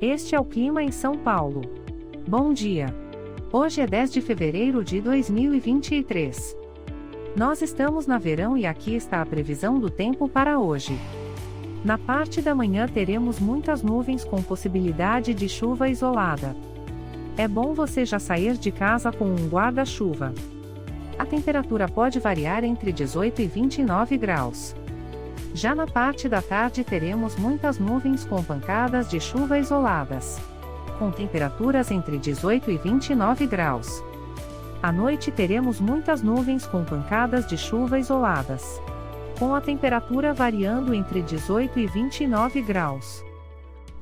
Este é o clima em São Paulo. Bom dia. Hoje é 10 de fevereiro de 2023. Nós estamos na verão e aqui está a previsão do tempo para hoje. Na parte da manhã teremos muitas nuvens com possibilidade de chuva isolada. É bom você já sair de casa com um guarda-chuva. A temperatura pode variar entre 18 e 29 graus. Já na parte da tarde teremos muitas nuvens com pancadas de chuva isoladas. Com temperaturas entre 18 e 29 graus. À noite teremos muitas nuvens com pancadas de chuva isoladas. Com a temperatura variando entre 18 e 29 graus.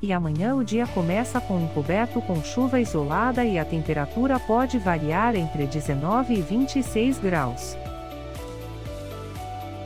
E amanhã o dia começa com encoberto com chuva isolada e a temperatura pode variar entre 19 e 26 graus.